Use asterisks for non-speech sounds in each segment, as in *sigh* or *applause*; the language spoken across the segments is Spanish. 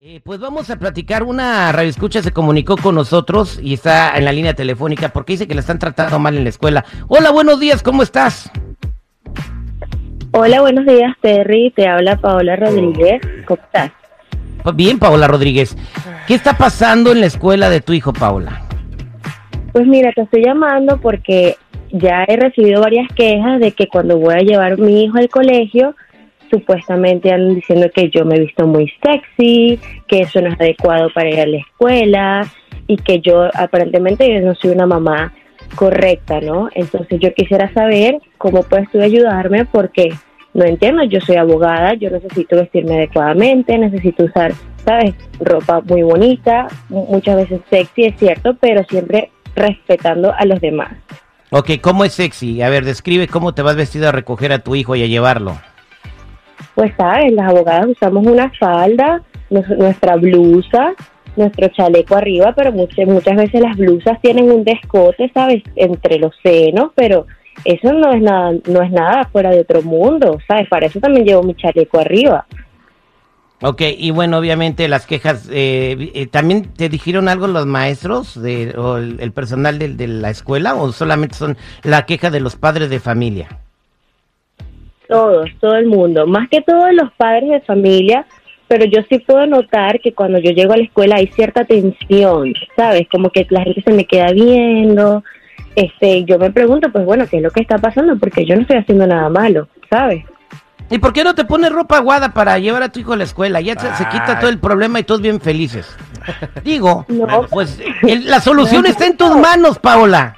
Eh, pues vamos a platicar. Una radioescucha se comunicó con nosotros y está en la línea telefónica porque dice que la están tratando mal en la escuela. Hola, buenos días, ¿cómo estás? Hola, buenos días, Terry. Te habla Paola Rodríguez. ¿Cómo estás? Bien, Paola Rodríguez. ¿Qué está pasando en la escuela de tu hijo, Paola? Pues mira, te estoy llamando porque ya he recibido varias quejas de que cuando voy a llevar a mi hijo al colegio, supuestamente andan diciendo que yo me he visto muy sexy, que eso no es adecuado para ir a la escuela y que yo aparentemente yo no soy una mamá correcta, ¿no? Entonces yo quisiera saber cómo puedes tú ayudarme porque no entiendo, yo soy abogada, yo necesito vestirme adecuadamente, necesito usar, ¿sabes? Ropa muy bonita, mu- muchas veces sexy, es cierto, pero siempre respetando a los demás. Ok, ¿cómo es sexy? A ver, describe cómo te vas vestido a recoger a tu hijo y a llevarlo. Pues sabes, las abogadas usamos una falda, nuestra blusa, nuestro chaleco arriba, pero muchas, muchas veces las blusas tienen un descote, ¿sabes? Entre los senos, pero eso no es nada, no es nada fuera de otro mundo, ¿sabes? Para eso también llevo mi chaleco arriba. Ok, y bueno, obviamente las quejas, eh, eh, ¿también te dijeron algo los maestros de, o el, personal de, de la escuela o solamente son la queja de los padres de familia? Todos, todo el mundo, más que todos los padres de familia, pero yo sí puedo notar que cuando yo llego a la escuela hay cierta tensión, ¿sabes? Como que la gente se me queda viendo, este, yo me pregunto, pues bueno, ¿qué es lo que está pasando? Porque yo no estoy haciendo nada malo, ¿sabes? ¿Y por qué no te pones ropa aguada para llevar a tu hijo a la escuela? Ya se, se quita todo el problema y todos bien felices. *laughs* Digo, No. pues el- la solución está en tus manos, Paola.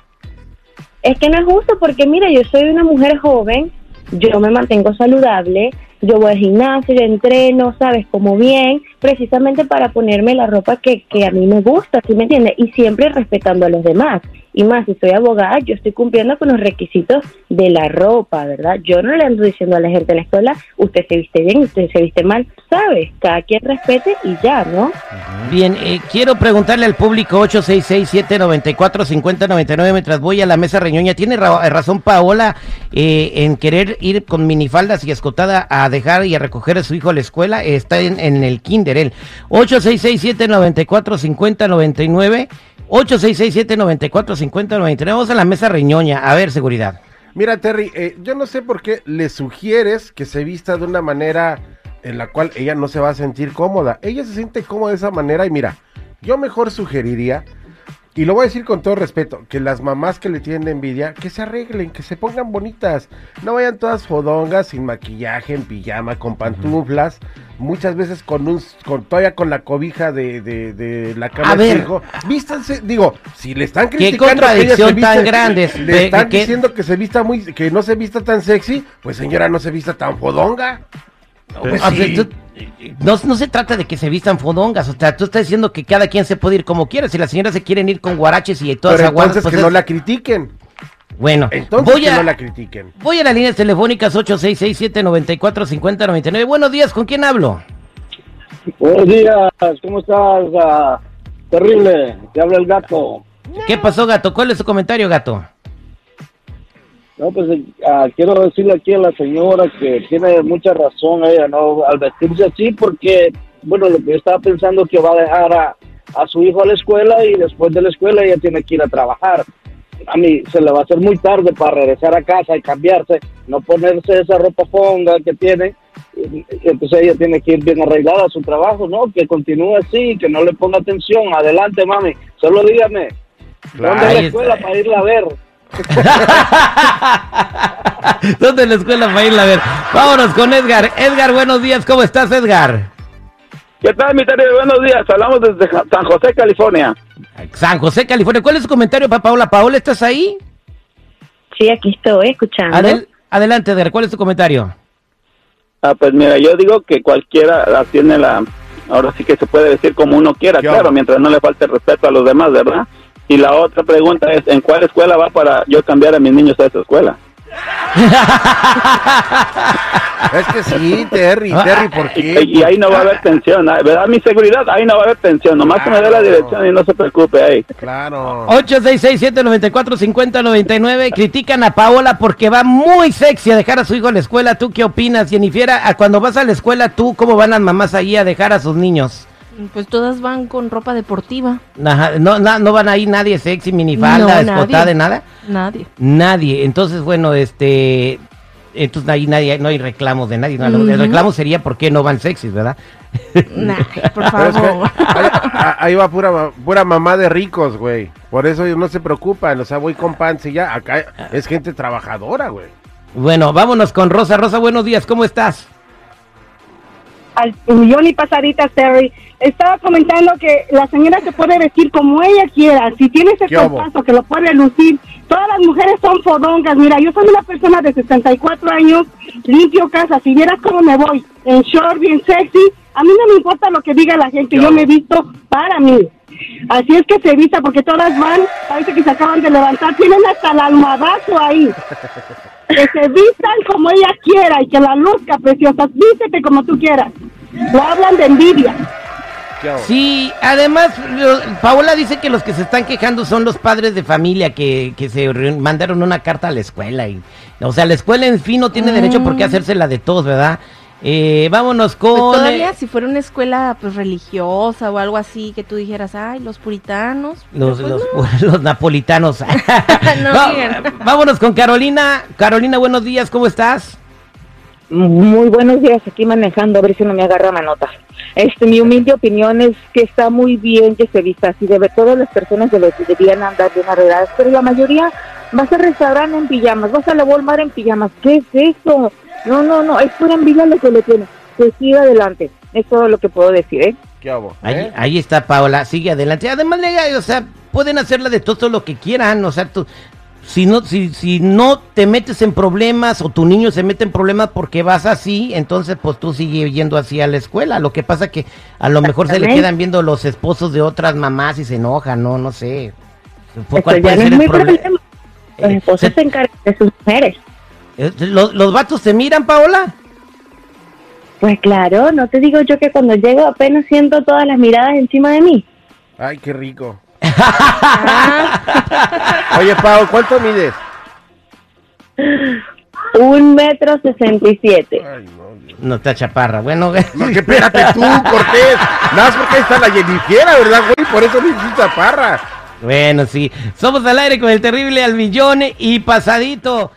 Es que no es justo porque mira, yo soy una mujer joven, yo me mantengo saludable, yo voy al gimnasio, yo entreno, sabes, como bien, precisamente para ponerme la ropa que, que a mí me gusta, ¿sí me entiendes? Y siempre respetando a los demás. Y más, si soy abogada, yo estoy cumpliendo con los requisitos de la ropa, ¿verdad? Yo no le ando diciendo a la gente en la escuela, usted se viste bien, usted se viste mal, ¿sabes? Cada quien respete y ya, ¿no? Bien, eh, quiero preguntarle al público 866-794-5099 mientras voy a la mesa reñoña. ¿Tiene ra- razón Paola eh, en querer ir con minifaldas y escotada a dejar y a recoger a su hijo a la escuela? Está en, en el kinder él. 866-794-5099. 866-794-5099. Vamos a la mesa reñoña. A ver, seguridad. Mira, Terry, eh, yo no sé por qué le sugieres que se vista de una manera en la cual ella no se va a sentir cómoda. Ella se siente cómoda de esa manera y mira, yo mejor sugeriría, y lo voy a decir con todo respeto, que las mamás que le tienen envidia, que se arreglen, que se pongan bonitas. No vayan todas fodongas, sin maquillaje, en pijama, con pantuflas, muchas veces con un, con todavía con la cobija de, de, de la cama A de su ver. hijo. Vístanse, digo, si le están Qué criticando que se contradicción tan viste- grande. le están que- diciendo que se vista muy, que no se vista tan sexy, pues señora, no se vista tan fodonga. Pues O sea, sí. No, no se trata de que se vistan fodongas, o sea, tú estás diciendo que cada quien se puede ir como quiera. Si las señoras se quieren ir con guaraches y todas aguadas, entonces pues que no la critiquen. Bueno, Entonces voy que a, no la critiquen. voy a las líneas telefónicas 866-794-5099. Buenos días, ¿con quién hablo? Buenos días, ¿cómo estás? Ah, terrible, te habla el gato. ¿Qué pasó, gato? ¿Cuál es su comentario, gato? No, pues ah, quiero decirle aquí a la señora que tiene mucha razón ella, ¿no? Al vestirse así, porque, bueno, lo que yo estaba pensando que va a dejar a, a su hijo a la escuela y después de la escuela ella tiene que ir a trabajar. A mí se le va a hacer muy tarde para regresar a casa y cambiarse, no ponerse esa ropa fonga que tiene. y- Entonces ella tiene que ir bien arreglada a su trabajo, ¿no? Que continúe así, que no le ponga atención. Adelante, mami. Solo dígame, ¿dónde es la escuela para irla a ver? *laughs* ¿Dónde la escuela para irla a ver? Vámonos con Edgar. Edgar, buenos días, ¿cómo estás, Edgar? ¿Qué tal, mi Terry? Buenos días. Hablamos desde San José, California. San José, California. ¿Cuál es su comentario para Paola? Paola, ¿estás ahí? Sí, aquí estoy escuchando. Adel- adelante, Eder, ¿cuál es tu comentario? Ah, pues mira, yo digo que cualquiera la tiene la, ahora sí que se puede decir como uno quiera, ¿Qué claro, mientras no le falte respeto a los demás, ¿verdad? Y la otra pregunta es, ¿en cuál escuela va para yo cambiar a mis niños a esa escuela? *laughs* Es que sí, Terry, Terry, ¿por Y, qué? y ahí no va a haber tensión, ¿ah? ¿verdad? Mi seguridad, ahí no va a haber tensión, nomás que me dé la Claro. dirección y no se preocupe ahí. Claro. 866-794-5099. Critican a Paola porque va muy sexy a dejar a su hijo en la escuela. ¿Tú qué opinas, Jennifer? A cuando vas a la escuela, ¿tú cómo van las mamás ahí a dejar a sus niños? Pues todas van con ropa deportiva. Ajá, no, na- no van ahí nadie sexy, minifalda, No, escotada, nadie. de nada. Nadie. Nadie. Entonces, bueno, este. Entonces ahí nadie, no hay reclamos de nadie. No, El Ujú. reclamo sería por qué no van sexys, ¿verdad? Nah, *laughs* por Pero es que favor. ahí, a- ahí va pura, pura mamá de ricos, güey. Por eso ellos no se preocupan. O sea, voy con pants y ya. Acá es gente trabajadora, güey. Bueno, vámonos con Rosa. Rosa, buenos días, ¿cómo estás? Al millón y pasaditas, Terry. Estaba comentando que la señora se puede vestir como ella quiera. Si tiene ese cuerpazo que lo puede lucir, todas las mujeres son fodongas. Mira, yo soy una persona de 64 años, limpio casa. Si vieras cómo me voy, en short, bien sexy, a mí no me importa lo que diga la gente. ¿Qué Yo me visto para mí. Así es que se vista porque todas van, parece que se acaban de levantar, tienen hasta el almohadazo ahí. *laughs* que se vistan como ella quiera y que la luzca preciosa. Vístete como tú quieras. No hablan de envidia. Sí, además, lo- Paola dice que los que se están quejando son los padres de familia que, que se mandaron una carta a la escuela. Y, o sea, la escuela en fin no tiene derecho por qué hacérsela de todos, ¿verdad? Eh, vámonos Pues con... todavía eh, si fuera una escuela pues religiosa o algo así que tú dijeras, ay, los puritanos. los, los, pues, los *laughs* napolitanos. *laughs* *laughs* No Va- digan. vámonos con Carolina. Carolina, buenos días, ¿cómo estás? Muy buenos días, aquí manejando, a ver si no me agarra manotas. Este, mi humilde opinión es que está muy bien que se vista así, debe, todas las personas debe- deberían andar bien arregladas, pero la mayoría vas al restaurante en pijamas, vas a la Walmart en pijamas, ¿qué es eso? No, no, no, es pura envidia lo que le tiene. Que siga adelante, es todo lo que puedo decir, ¿eh? ¿Qué hago? Ahí, ¿Eh? ahí está Paola, sigue adelante. Además, le- o sea, pueden hacerla de todo, lo que quieran, o sea, tú, si no, si, si no te metes en problemas o tu niño se mete en problemas porque vas así, entonces pues tú sigue yendo así a la escuela. Lo que pasa que a lo mejor se le quedan viendo los esposos de otras mamás y se enojan, no, no sé. ¿Cuál ya puede no es ser el problema. Los Eh, esposos se- se encargan de sus mujeres. Eh, ¿Los, los vatos se miran, Paola? Pues claro, no te digo yo que cuando llego apenas siento todas las miradas encima de mí. Ay, qué rico. *laughs* Oye, Pau, ¿cuánto mides? Un metro sesenta y siete. Ay, no, Dios. No está chaparra. Bueno, No, que espérate tú, Cortés. Nada más porque ahí está la Jennifer, ¿verdad, güey? Por eso necesitas parra. bueno, sí. Somos al aire con el terrible al millón y pasadito.